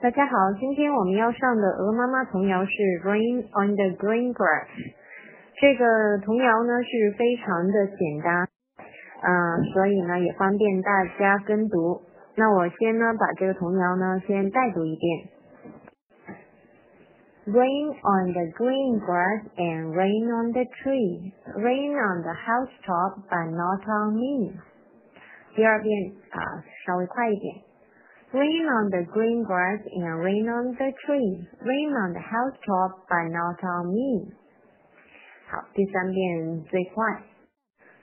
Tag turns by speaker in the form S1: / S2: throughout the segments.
S1: 大家好，今天我们要上的鹅妈妈童谣是 Rain on the Green Grass。这个童谣呢是非常的简单，嗯，所以呢也方便大家跟读。那我先呢把这个童谣呢先带读一遍。Rain on the green grass and rain on the tree, rain on the housetop but not on me。第二遍啊，稍微快一点。Rain on the green grass and rain on the tree, rain on the housetop but not on me。好，第三遍最快。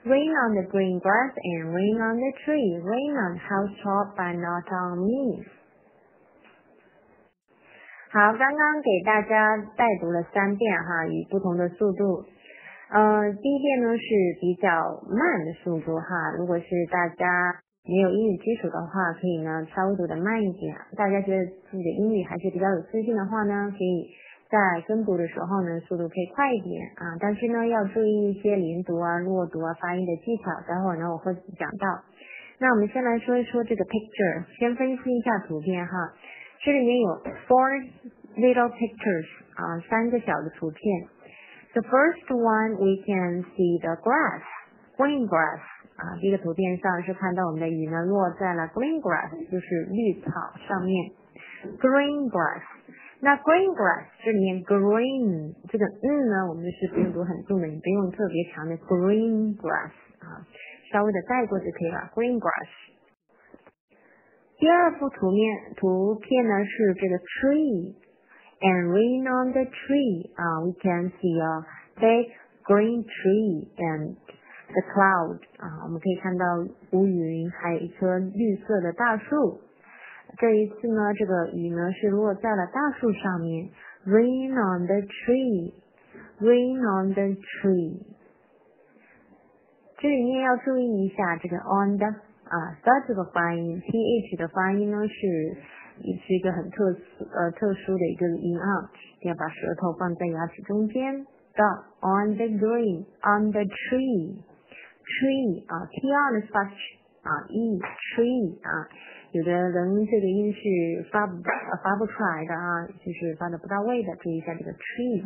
S1: Rain on the green grass and rain on the tree, rain on the housetop but not on me。好，刚刚给大家带读了三遍哈，以不同的速度。呃，第一遍呢是比较慢的速度哈，如果是大家。没有英语基础的话，可以呢稍微读的慢一点。大家觉得自己的英语还是比较有自信的话呢，可以在跟读的时候呢速度可以快一点啊。但是呢要注意一些连读啊、弱读啊、发音的技巧。待会儿呢我会讲到。那我们先来说一说这个 picture，先分析一下图片哈。这里面有 four little pictures 啊，三个小的图片。The first one we can see the grass, green grass. 啊，这个图片上是看到我们的雨呢落在了 green grass，就是绿草上面。green grass，那 green grass 这里面 green 这个嗯呢，我们就是不用读很重的，你不用特别强的 green grass 啊，稍微的带过就可以了。green grass。第二幅图面图片呢是这个 tree，and rain on the tree 啊，we can see a big green tree and The cloud 啊，我们可以看到乌云，还有一棵绿色的大树。这一次呢，这个雨呢是落在了大树上面。Rain on the tree, rain on the tree。这里面要注意一下这个 on 的啊的这个发音，th 的发音呢是也是一个很特呃特殊的一个音啊，要把舌头放在牙齿中间。The on the green, on the tree。tree 啊，t r 的发啊，e tree 啊，有的人这个音是发不发不出来的啊，就是发的不到位的，注意一下这个 tree。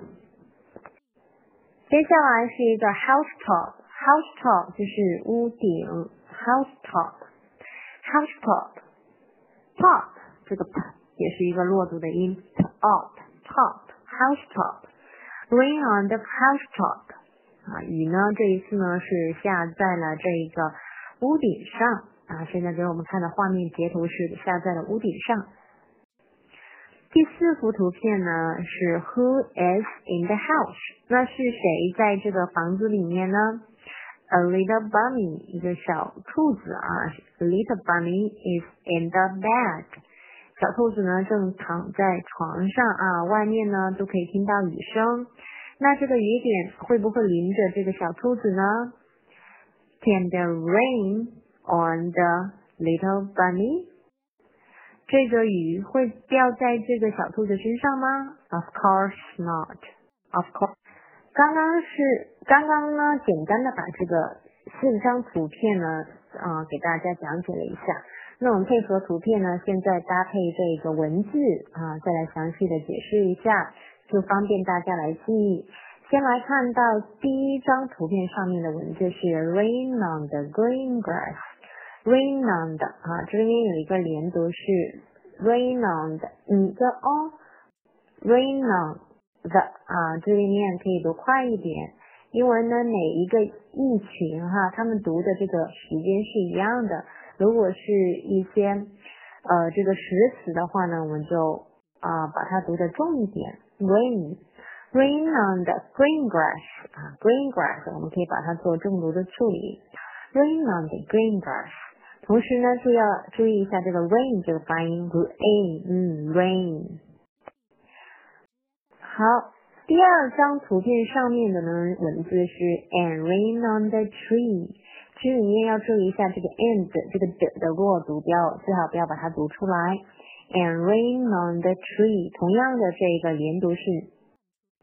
S1: 接下来是一个 house top，house top 就是屋顶，house top，house top，top 这个 p 也是一个落读的音，top，top，house top，rain on the house top。 啊，雨呢？这一次呢是下在了这一个屋顶上啊。现在给我们看的画面截图是下在了屋顶上。第四幅图片呢是 Who is in the house？那是谁在这个房子里面呢？A little bunny，一个小兔子啊。A little bunny is in the bed。小兔子呢正躺在床上啊，外面呢都可以听到雨声。那这个雨点会不会淋着这个小兔子呢？Can the rain on the little bunny？这个雨会掉在这个小兔子身上吗？Of course not. Of course. 刚刚是刚刚呢，简单的把这个四张图片呢，啊，给大家讲解了一下。那我们配合图片呢，现在搭配这个文字啊，再来详细的解释一下。就方便大家来记忆。先来看到第一张图片上面的文字是 rain on the green grass。rain on 的啊，这边有一个连读是 rain on 的，嗯的哦，rain on 的啊，这里面可以读快一点。因为呢，每一个意群哈，他们读的这个时间是一样的。如果是一些呃这个实词的话呢，我们就啊把它读的重一点。rain rain on the green grass 啊，green grass 我们可以把它做重读的处理。rain on the green grass。同时呢，就要注意一下这个 rain 这个发音，读 a，嗯，rain。好，第二张图片上面的呢文字是 and rain on the tree，这里面要注意一下这个 and 这个的的弱读标，最好不要把它读出来。 And rain on the tree，同样的这个连读是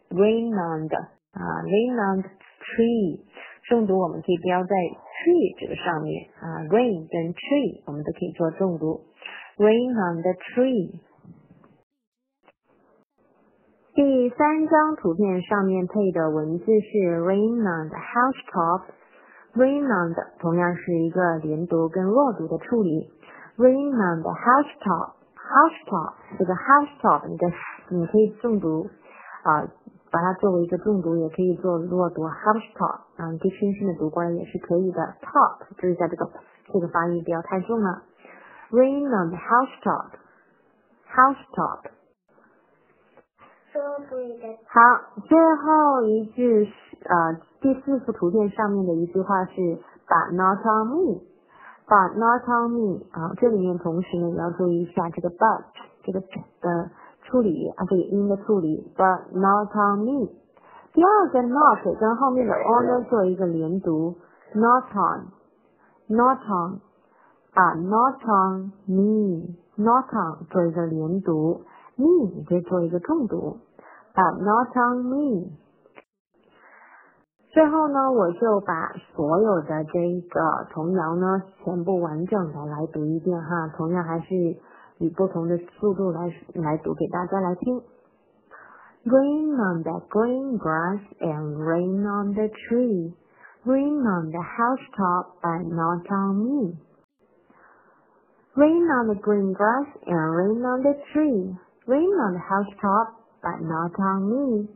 S1: rain on the 啊，rain on the tree，重读我们可以标在 tree 这个上面啊，rain 跟 tree 我们都可以做重读，rain on the tree。第三张图片上面配的文字是 rain on the housetop，rain on the 同样是一个连读跟弱读的处理，rain on the house top house top 这个 housetop 你的你可以重读啊，把它作为一个重读，也可以做弱读 housetop，啊，你可以轻轻的读过来也是可以的，top 注意一下这个这个发音不要太重了，rain on the housetop，housetop。好，最后一句是呃第四幅图片上面的一句话是 But not on me but not on me 啊，这里面同时呢也要注意一下这个 but 这个的处理啊这个音的处理，But not on me。第二个 not 跟后面的 on 做一个连读，Not on，Not on，But not on me，Not on 做一个连读，me 就做一个重读。But not on me。最后呢，我就把所有的这个童谣呢，全部完整的来读一遍哈，同样还是以不同的速度来来读给大家来听。Rain on the green grass and rain on the tree, rain on the housetop, but not on me. Rain on the green grass and rain on the tree, rain on the housetop, but not on me.